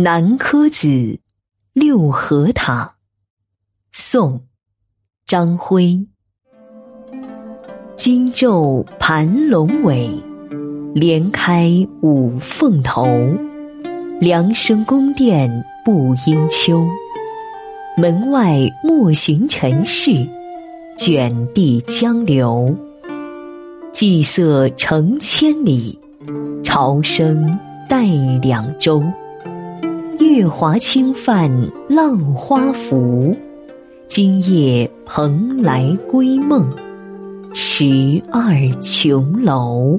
南柯子，六合塔。宋，张辉。金昼盘龙尾，连开五凤头。凉生宫殿不应秋，门外莫寻尘事，卷地江流。祭色成千里，潮声带两舟。月华轻泛浪花浮，今夜蓬莱归梦，十二琼楼。